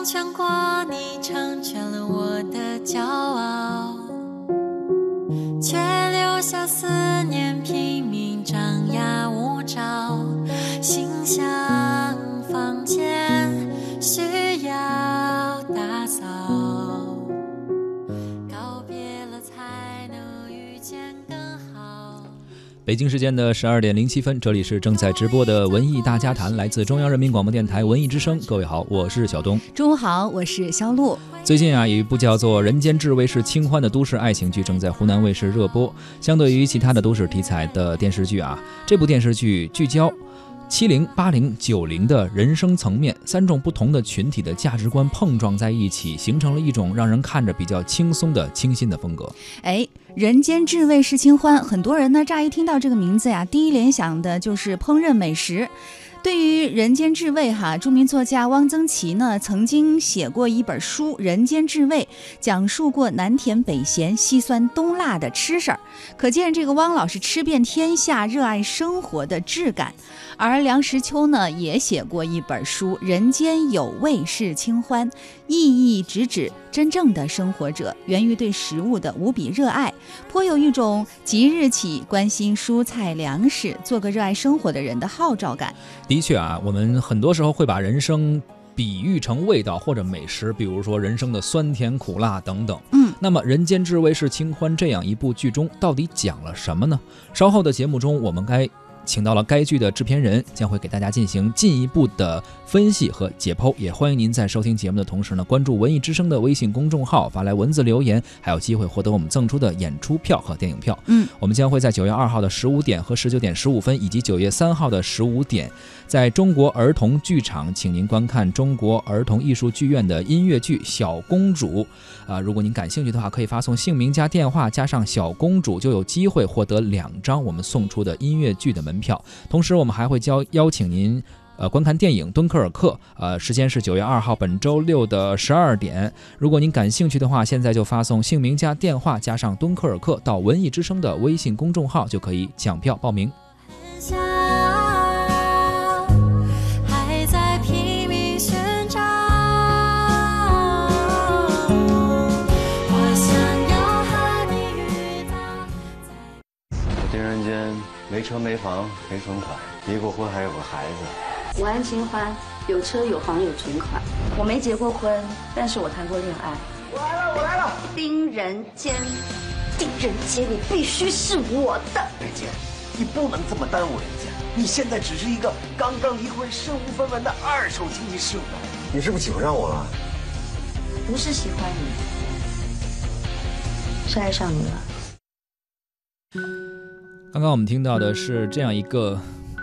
成全过你，成全了我的骄傲，却留下思北京时间的十二点零七分，这里是正在直播的文艺大家谈，来自中央人民广播电台文艺之声。各位好，我是小东。中午好，我是肖璐。最近啊，有一部叫做《人间至味是清欢》的都市爱情剧正在湖南卫视热播。相对于其他的都市题材的电视剧啊，这部电视剧聚焦七零、八零、九零的人生层面，三种不同的群体的价值观碰撞在一起，形成了一种让人看着比较轻松的清新的风格。哎，人间至味是清欢，很多人呢乍一听到这个名字呀，第一联想的就是烹饪美食。对于人间至味，哈，著名作家汪曾祺呢曾经写过一本书《人间至味》，讲述过南甜北咸、西酸东辣的吃事儿。可见这个汪老师吃遍天下，热爱生活的质感。而梁实秋呢也写过一本书《人间有味是清欢》，意义直指真正的生活者源于对食物的无比热爱，颇有一种即日起关心蔬菜粮食，做个热爱生活的人的号召感。的确啊，我们很多时候会把人生比喻成味道或者美食，比如说人生的酸甜苦辣等等。嗯，那么《人间至味是清欢》这样一部剧中到底讲了什么呢？稍后的节目中，我们该请到了该剧的制片人，将会给大家进行进一步的分析和解剖。也欢迎您在收听节目的同时呢，关注文艺之声的微信公众号，发来文字留言，还有机会获得我们赠出的演出票和电影票。嗯，我们将会在九月二号的十五点和十九点十五分，以及九月三号的十五点，在中国儿童剧场，请您观看中国儿童艺术剧院的音乐剧《小公主》。啊、如果您感兴趣的话，可以发送姓名加电话加上“小公主”，就有机会获得两张我们送出的音乐剧的门门票。同时，我们还会邀邀请您。呃，观看电影《敦刻尔克》，呃，时间是九月二号，本周六的十二点。如果您感兴趣的话，现在就发送姓名加电话加上“敦刻尔克”到文艺之声的微信公众号，就可以抢票报名。没车没房没存款，离过婚还有个孩子。我安清欢有车有房有存款，我没结过婚，但是我谈过恋爱。我来了，我来了。丁仁坚，丁仁坚，你必须是我的。人坚，你不能这么耽误人家。你现在只是一个刚刚离婚、身无分文的二手经济适用男。你是不是喜欢上我了？不是喜欢你，是爱上你了。刚刚我们听到的是这样一个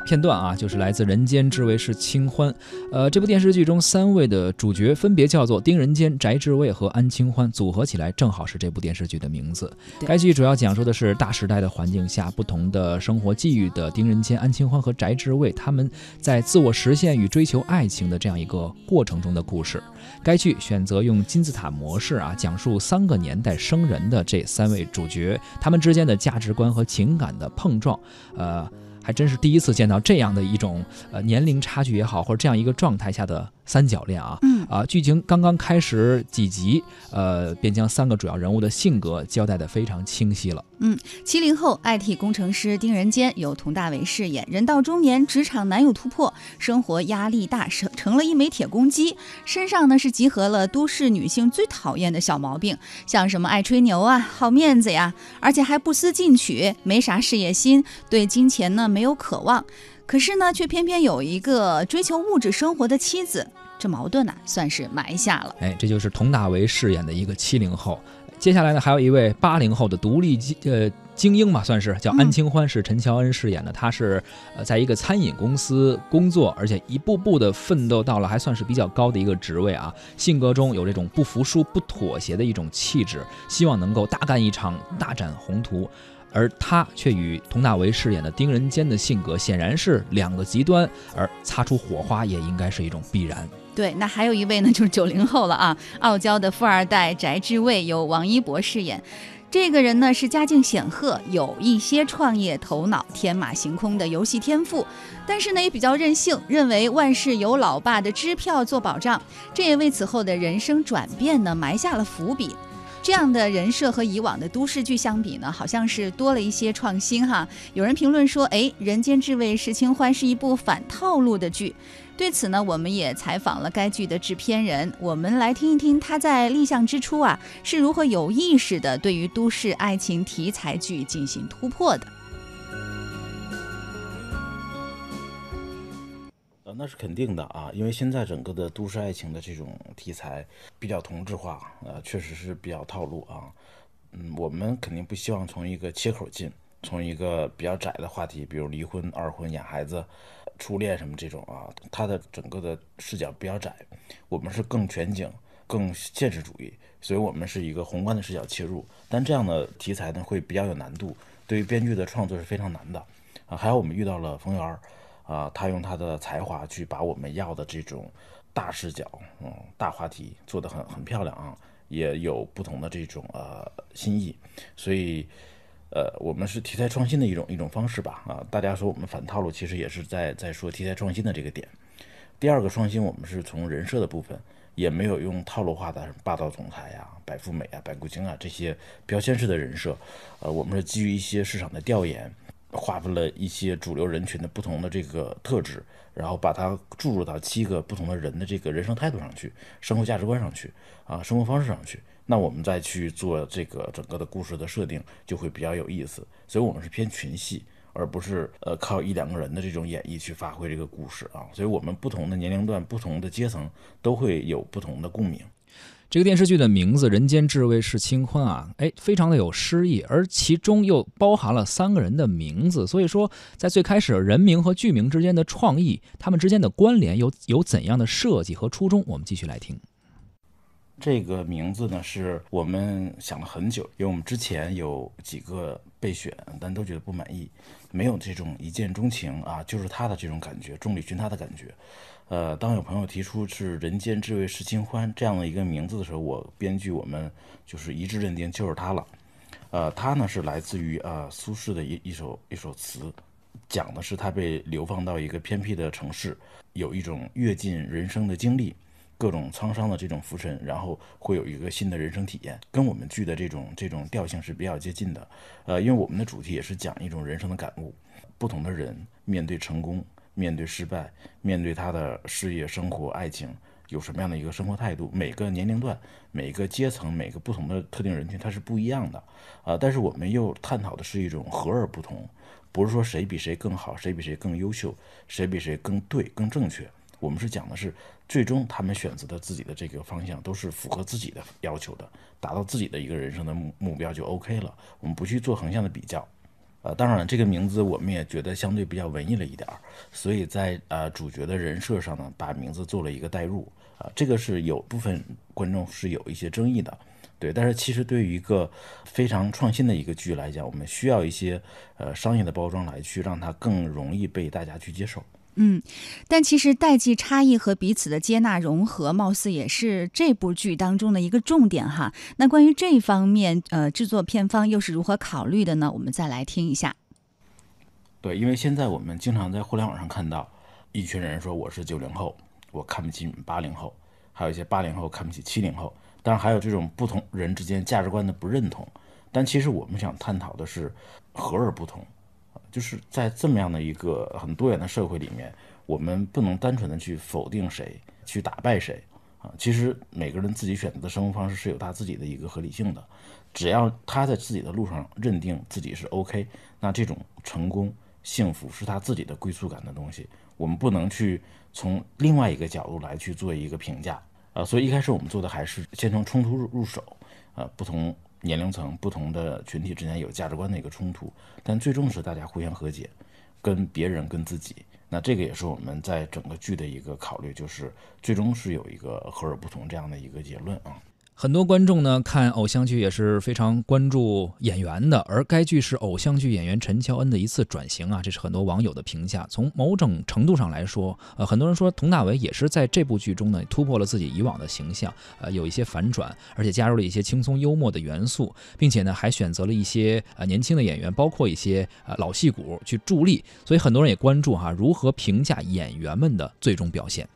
片段啊，就是来自《人间至味是清欢》。呃，这部电视剧中三位的主角分别叫做丁仁坚、翟志卫和安清欢，组合起来正好是这部电视剧的名字。该剧主要讲述的是大时代的环境下不同的生活际遇的丁仁坚、安清欢和翟志卫他们在自我实现与追求爱情的这样一个过程中的故事。该剧选择用金字塔模式啊，讲述三个年代生人的这三位主角，他们之间的价值观和情感的碰撞，呃。还真是第一次见到这样的一种呃年龄差距也好，或者这样一个状态下的三角恋啊。嗯啊，剧情刚刚开始几集，呃，便将三个主要人物的性格交代的非常清晰了。嗯七零后 IT 工程师丁仁坚由佟大为饰演，人到中年，职场难有突破，生活压力大，成成了一枚铁公鸡，身上呢是集合了都市女性最讨厌的小毛病，像什么爱吹牛啊、好面子呀，而且还不思进取，没啥事业心，对金钱呢没有渴望，可是呢却偏偏有一个追求物质生活的妻子，这矛盾呢、算是埋下了。哎，这就是佟大为饰演的一个七零后。接下来呢，还有一位八零后的独立精呃精英吧，算是叫安清欢，是陈乔恩饰演的。他是呃在一个餐饮公司工作，而且一步步的奋斗到了还算是比较高的一个职位啊。性格中有这种不服输、不妥协的一种气质，希望能够大干一场，大展宏图。而他却与佟大为饰演的丁仁坚的性格显然是两个极端，而擦出火花也应该是一种必然。对，那还有一位呢，就是九零后了啊，傲娇的富二代翟志卫由王一博饰演。这个人呢是家境显赫，有一些创业头脑，天马行空的游戏天赋，但是呢也比较任性，认为万事有老爸的支票做保障，这也为此后的人生转变呢埋下了伏笔。这样的人设和以往的都市剧相比呢，好像是多了一些创新哈。有人评论说，哎，《人间至味是清欢》是一部反套路的剧。对此呢，我们也采访了该剧的制片人，我们来听一听他在立项之初啊是如何有意识的对于都市爱情题材剧进行突破的。那是肯定的啊，因为现在整个的都市爱情的这种题材比较同质化，呃，确实是比较套路啊。嗯，我们肯定不希望从一个切口进，从一个比较窄的话题，比如离婚、二婚、养孩子、初恋什么这种啊，它的整个的视角比较窄。我们是更全景、更现实主义，所以我们是一个宏观的视角切入。但这样的题材呢，会比较有难度，对于编剧的创作是非常难的啊。还有我们遇到了冯源。啊，他用他的才华去把我们要的这种大视角，嗯，大话题做得很很漂亮啊，也有不同的这种呃心意，所以呃，我们是题材创新的一种一种方式吧，啊，大家说我们反套路，其实也是在在说题材创新的这个点。第二个创新，我们是从人设的部分，也没有用套路化的霸道总裁呀、白富美啊、白骨精啊这些标签式的人设，呃，我们是基于一些市场的调研。划分了一些主流人群的不同的这个特质，然后把它注入到七个不同的人的这个人生态度上去、生活价值观上去啊、生活方式上去。那我们再去做这个整个的故事的设定，就会比较有意思。所以，我们是偏群戏，而不是呃靠一两个人的这种演绎去发挥这个故事啊。所以我们不同的年龄段、不同的阶层都会有不同的共鸣。这个电视剧的名字《人间至味是清欢》啊，哎，非常的有诗意，而其中又包含了三个人的名字，所以说在最开始人名和剧名之间的创意，他们之间的关联有有怎样的设计和初衷？我们继续来听。这个名字呢，是我们想了很久，因为我们之前有几个备选，但都觉得不满意，没有这种一见钟情啊，就是他的这种感觉，众里寻他的感觉。呃，当有朋友提出是“人间至味是清欢”这样的一个名字的时候，我编剧我们就是一致认定就是他了。呃，他呢是来自于呃苏轼的一一首一首词，讲的是他被流放到一个偏僻的城市，有一种阅尽人生的经历，各种沧桑的这种浮沉，然后会有一个新的人生体验，跟我们剧的这种这种调性是比较接近的。呃，因为我们的主题也是讲一种人生的感悟，不同的人面对成功。面对失败，面对他的事业、生活、爱情，有什么样的一个生活态度？每个年龄段、每个阶层、每个不同的特定人群，它是不一样的啊。但是我们又探讨的是一种和而不同，不是说谁比谁更好，谁比谁更优秀，谁比谁更对、更正确。我们是讲的是，最终他们选择的自己的这个方向都是符合自己的要求的，达到自己的一个人生的目目标就 OK 了。我们不去做横向的比较。呃，当然，这个名字我们也觉得相对比较文艺了一点儿，所以在呃主角的人设上呢，把名字做了一个代入啊，这个是有部分观众是有一些争议的，对，但是其实对于一个非常创新的一个剧来讲，我们需要一些呃商业的包装来去让它更容易被大家去接受。嗯，但其实代际差异和彼此的接纳融合，貌似也是这部剧当中的一个重点哈。那关于这方面，呃，制作片方又是如何考虑的呢？我们再来听一下。对，因为现在我们经常在互联网上看到一群人说我是九零后，我看不起你们八零后，还有一些八零后看不起七零后，当然还有这种不同人之间价值观的不认同。但其实我们想探讨的是和而不同。就是在这么样的一个很多元的社会里面，我们不能单纯的去否定谁，去打败谁啊。其实每个人自己选择的生活方式是有他自己的一个合理性的，只要他在自己的路上认定自己是 OK，那这种成功、幸福是他自己的归宿感的东西。我们不能去从另外一个角度来去做一个评价啊。所以一开始我们做的还是先从冲突入入手啊，不同。年龄层不同的群体之间有价值观的一个冲突，但最终是大家互相和解，跟别人跟自己，那这个也是我们在整个剧的一个考虑，就是最终是有一个和而不同这样的一个结论啊。很多观众呢看偶像剧也是非常关注演员的，而该剧是偶像剧演员陈乔恩的一次转型啊，这是很多网友的评价。从某种程度上来说，呃，很多人说佟大为也是在这部剧中呢突破了自己以往的形象，呃，有一些反转，而且加入了一些轻松幽默的元素，并且呢还选择了一些呃年轻的演员，包括一些呃老戏骨去助力。所以很多人也关注哈如何评价演员们的最终表现。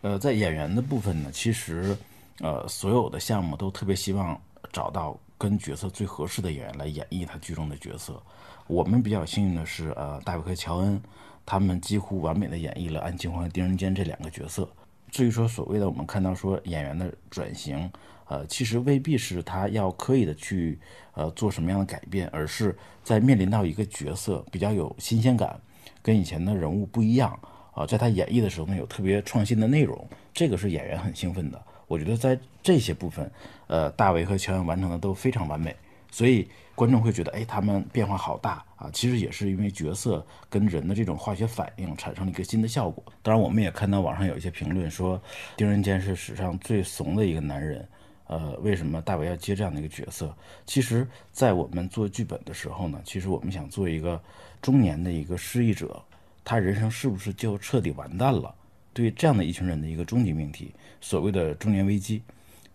呃，在演员的部分呢，其实。呃，所有的项目都特别希望找到跟角色最合适的演员来演绎他剧中的角色。我们比较幸运的是，呃，大卫和乔恩他们几乎完美的演绎了安庆欢和丁仁坚这两个角色。至于说所谓的我们看到说演员的转型，呃，其实未必是他要刻意的去呃做什么样的改变，而是在面临到一个角色比较有新鲜感，跟以前的人物不一样啊，在他演绎的时候呢有特别创新的内容，这个是演员很兴奋的。我觉得在这些部分，呃，大为和乔恩完成的都非常完美，所以观众会觉得，哎，他们变化好大啊！其实也是因为角色跟人的这种化学反应产生了一个新的效果。当然，我们也看到网上有一些评论说，丁仁坚是史上最怂的一个男人，呃，为什么大为要接这样的一个角色？其实，在我们做剧本的时候呢，其实我们想做一个中年的一个失意者，他人生是不是就彻底完蛋了？对这样的一群人的一个终极命题，所谓的中年危机，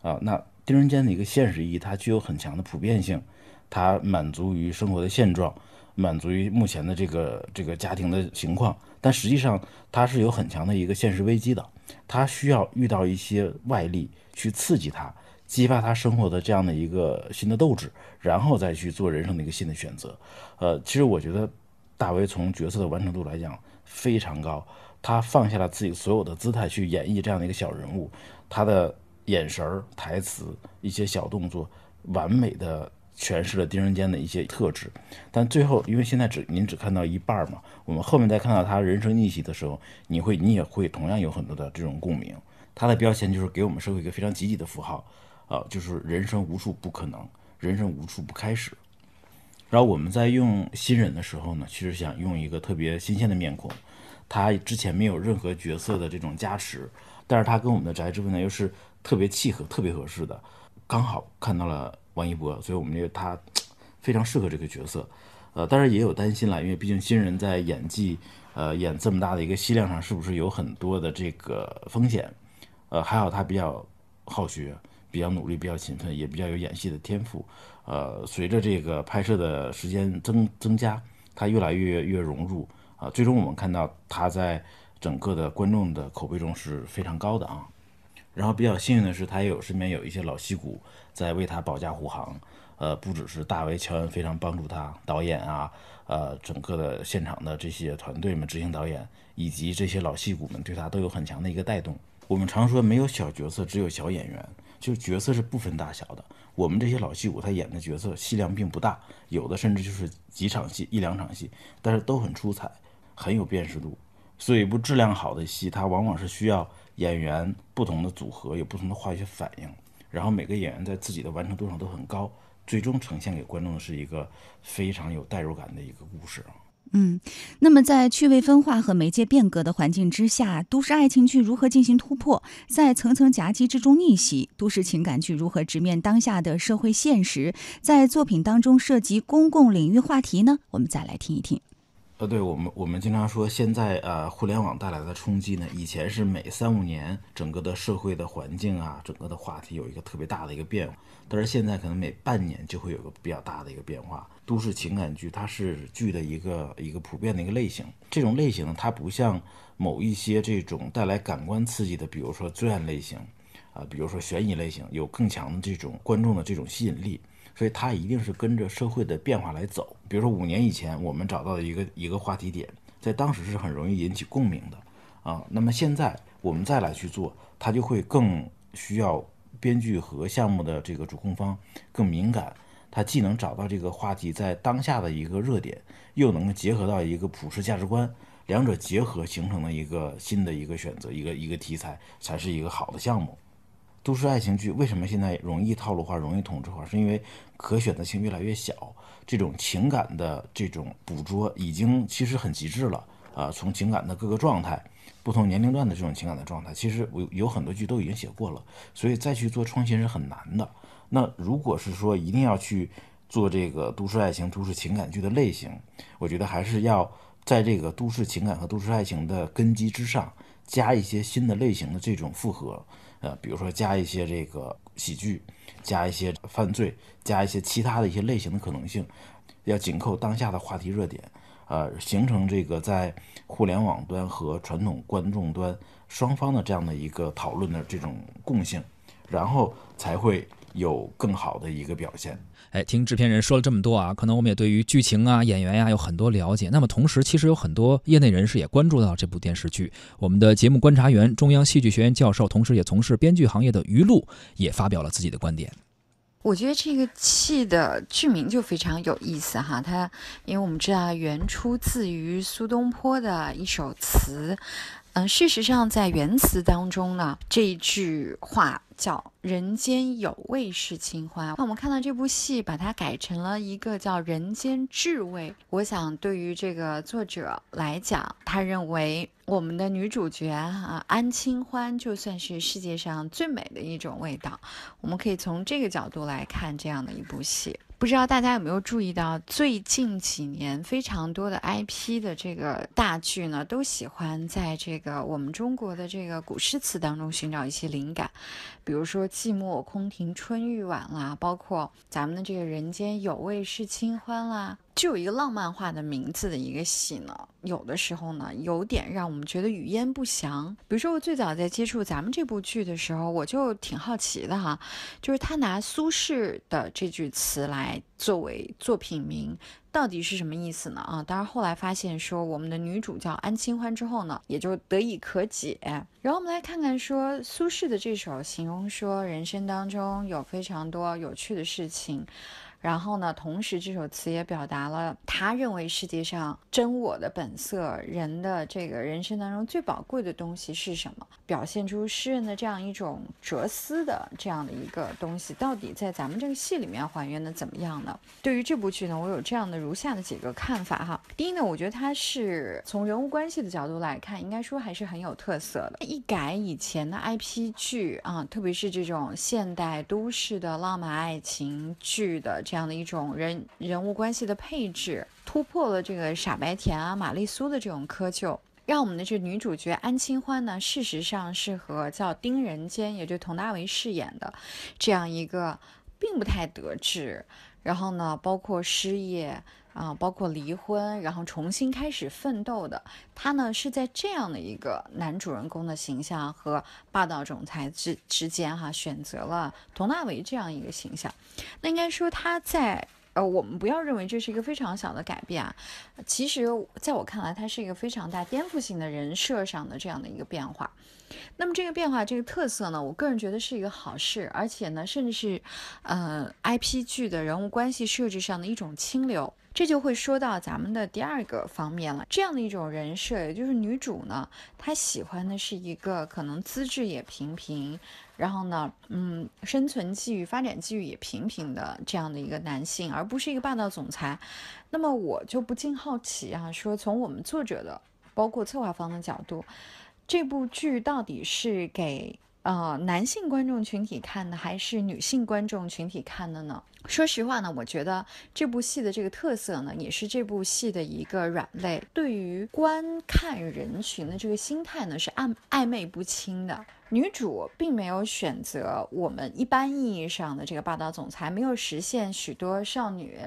啊，那丁人间的一个现实意义，它具有很强的普遍性，它满足于生活的现状，满足于目前的这个这个家庭的情况，但实际上它是有很强的一个现实危机的，他需要遇到一些外力去刺激他，激发他生活的这样的一个新的斗志，然后再去做人生的一个新的选择。呃，其实我觉得大为从角色的完成度来讲非常高。他放下了自己所有的姿态去演绎这样的一个小人物，他的眼神儿、台词、一些小动作，完美的诠释了丁仁坚的一些特质。但最后，因为现在只您只看到一半嘛，我们后面再看到他人生逆袭的时候，你会你也会同样有很多的这种共鸣。他的标签就是给我们社会一个非常积极的符号，啊，就是人生无处不可能，人生无处不开始。然后我们在用新人的时候呢，其实想用一个特别新鲜的面孔。他之前没有任何角色的这种加持，但是他跟我们的翟志文呢又是特别契合、特别合适的，刚好看到了王一博，所以我们觉得他非常适合这个角色。呃，当然也有担心了，因为毕竟新人在演技，呃，演这么大的一个戏量上，是不是有很多的这个风险？呃，还好他比较好学，比较努力，比较勤奋，也比较有演戏的天赋。呃，随着这个拍摄的时间增增加，他越来越越融入。啊，最终我们看到他在整个的观众的口碑中是非常高的啊。然后比较幸运的是，他也有身边有一些老戏骨在为他保驾护航。呃，不只是大为乔恩非常帮助他，导演啊，呃，整个的现场的这些团队们、执行导演以及这些老戏骨们对他都有很强的一个带动。我们常说没有小角色，只有小演员，就是角色是不分大小的。我们这些老戏骨他演的角色戏量并不大，有的甚至就是几场戏、一两场戏，但是都很出彩。很有辨识度，所以一部质量好的戏，它往往是需要演员不同的组合，有不同的化学反应，然后每个演员在自己的完成度上都很高，最终呈现给观众的是一个非常有代入感的一个故事。嗯，那么在趣味分化和媒介变革的环境之下，都市爱情剧如何进行突破？在层层夹击之中逆袭，都市情感剧如何直面当下的社会现实？在作品当中涉及公共领域话题呢？我们再来听一听。呃，对我们，我们经常说，现在呃，互联网带来的冲击呢，以前是每三五年整个的社会的环境啊，整个的话题有一个特别大的一个变化，但是现在可能每半年就会有个比较大的一个变化。都市情感剧它是剧的一个一个普遍的一个类型，这种类型，它不像某一些这种带来感官刺激的，比如说罪案类型，啊，比如说悬疑类型，有更强的这种观众的这种吸引力。所以它一定是跟着社会的变化来走。比如说五年以前我们找到的一个一个话题点，在当时是很容易引起共鸣的啊。那么现在我们再来去做，它就会更需要编剧和项目的这个主控方更敏感。它既能找到这个话题在当下的一个热点，又能结合到一个普世价值观，两者结合形成了一个新的一个选择，一个一个题材才是一个好的项目。都市爱情剧为什么现在容易套路化、容易同质化？是因为可选择性越来越小，这种情感的这种捕捉已经其实很极致了啊！从情感的各个状态，不同年龄段的这种情感的状态，其实有有很多剧都已经写过了，所以再去做创新是很难的。那如果是说一定要去做这个都市爱情、都市情感剧的类型，我觉得还是要在这个都市情感和都市爱情的根基之上，加一些新的类型的这种复合，呃，比如说加一些这个喜剧，加一些犯罪，加一些其他的一些类型的可能性，要紧扣当下的话题热点，呃，形成这个在互联网端和传统观众端双方的这样的一个讨论的这种共性，然后才会。有更好的一个表现。哎，听制片人说了这么多啊，可能我们也对于剧情啊、演员呀有很多了解。那么同时，其实有很多业内人士也关注到这部电视剧。我们的节目观察员、中央戏剧学院教授，同时也从事编剧行业的于露也发表了自己的观点。我觉得这个戏的剧名就非常有意思哈，它因为我们知道原出自于苏东坡的一首词。嗯，事实上，在原词当中呢，这一句话叫“人间有味是清欢”。那我们看到这部戏，把它改成了一个叫“人间至味”。我想，对于这个作者来讲，他认为我们的女主角啊，安清欢就算是世界上最美的一种味道。我们可以从这个角度来看这样的一部戏。不知道大家有没有注意到，最近几年非常多的 IP 的这个大剧呢，都喜欢在这个我们中国的这个古诗词当中寻找一些灵感，比如说“寂寞空庭春欲晚”啦，包括咱们的这个“人间有味是清欢”啦。就有一个浪漫化的名字的一个戏呢，有的时候呢，有点让我们觉得语焉不详。比如说，我最早在接触咱们这部剧的时候，我就挺好奇的哈，就是他拿苏轼的这句词来作为作品名，到底是什么意思呢？啊，当然后来发现说我们的女主叫安清欢之后呢，也就得以可解。然后我们来看看说苏轼的这首，形容说人生当中有非常多有趣的事情。然后呢，同时这首词也表达了他认为世界上真我的本色，人的这个人生当中最宝贵的东西是什么？表现出诗人的这样一种哲思的这样的一个东西，到底在咱们这个戏里面还原的怎么样呢？对于这部剧呢，我有这样的如下的几个看法哈。第一呢，我觉得它是从人物关系的角度来看，应该说还是很有特色的。一改以前的 IP 剧啊，特别是这种现代都市的浪漫爱情剧的。这样的一种人人物关系的配置，突破了这个傻白甜啊、玛丽苏的这种窠臼，让我们的这女主角安清欢呢，事实上是和叫丁仁坚，也就佟大为饰演的这样一个并不太得志，然后呢，包括失业啊，包括离婚，然后重新开始奋斗的他呢，是在这样的一个男主人公的形象和霸道总裁之之间哈，选择了佟大为这样一个形象。那应该说他在呃，我们不要认为这是一个非常小的改变啊。其实，在我看来，它是一个非常大颠覆性的人设上的这样的一个变化。那么，这个变化，这个特色呢，我个人觉得是一个好事，而且呢，甚至是呃 IP 剧的人物关系设置上的一种清流。这就会说到咱们的第二个方面了。这样的一种人设，也就是女主呢，她喜欢的是一个可能资质也平平。然后呢，嗯，生存机遇、发展机遇也平平的这样的一个男性，而不是一个霸道总裁。那么我就不禁好奇啊，说从我们作者的，包括策划方的角度，这部剧到底是给呃男性观众群体看的，还是女性观众群体看的呢？说实话呢，我觉得这部戏的这个特色呢，也是这部戏的一个软肋。对于观看人群的这个心态呢，是暧暧昧不清的。女主并没有选择我们一般意义上的这个霸道总裁，没有实现许多少女，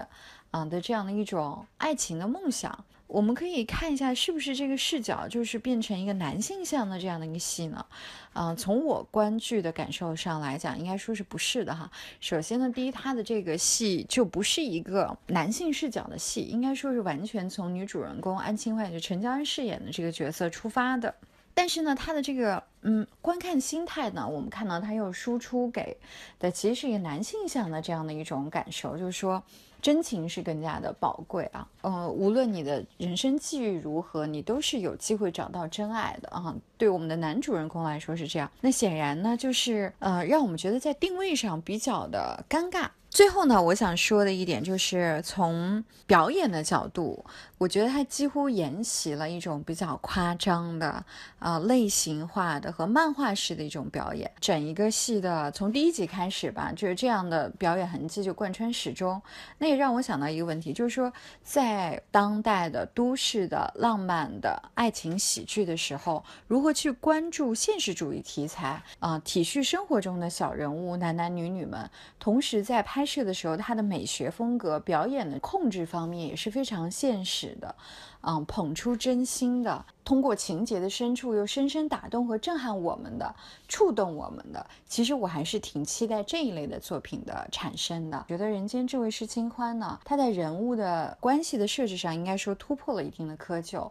嗯的这样的一种爱情的梦想。我们可以看一下，是不是这个视角就是变成一个男性向的这样的一个戏呢？啊，从我观剧的感受上来讲，应该说是不是的哈。首先呢，第一，他的这个戏就不是一个男性视角的戏，应该说是完全从女主人公安清欢，就陈乔恩饰演的这个角色出发的。但是呢，他的这个嗯观看心态呢，我们看到他又输出给的其实是一个男性向的这样的一种感受，就是说真情是更加的宝贵啊。嗯，无论你的人生际遇如何，你都是有机会找到真爱的啊。对我们的男主人公来说是这样。那显然呢，就是呃让我们觉得在定位上比较的尴尬。最后呢，我想说的一点就是从表演的角度，我觉得它几乎沿袭了一种比较夸张的、呃类型化的和漫画式的一种表演。整一个戏的从第一集开始吧，就是这样的表演痕迹就贯穿始终。那也让我想到一个问题，就是说在当代的都市的浪漫的爱情喜剧的时候，如何去关注现实主义题材啊、体恤生活中的小人物男男女女们，同时在拍拍摄的时候，他的美学风格、表演的控制方面也是非常现实的，嗯，捧出真心的，通过情节的深处又深深打动和震撼我们的，触动我们的。其实我还是挺期待这一类的作品的产生的。觉得《人间这位是清欢》呢，它在人物的关系的设置上，应该说突破了一定的窠臼。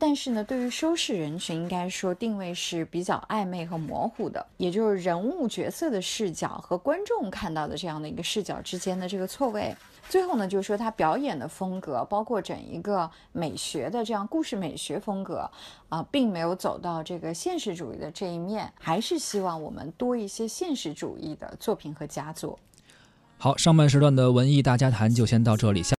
但是呢，对于收视人群，应该说定位是比较暧昧和模糊的，也就是人物角色的视角和观众看到的这样的一个视角之间的这个错位。最后呢，就是说他表演的风格，包括整一个美学的这样故事美学风格，啊、并没有走到这个现实主义的这一面，还是希望我们多一些现实主义的作品和佳作。好，上半时段的文艺大家谈就先到这里。下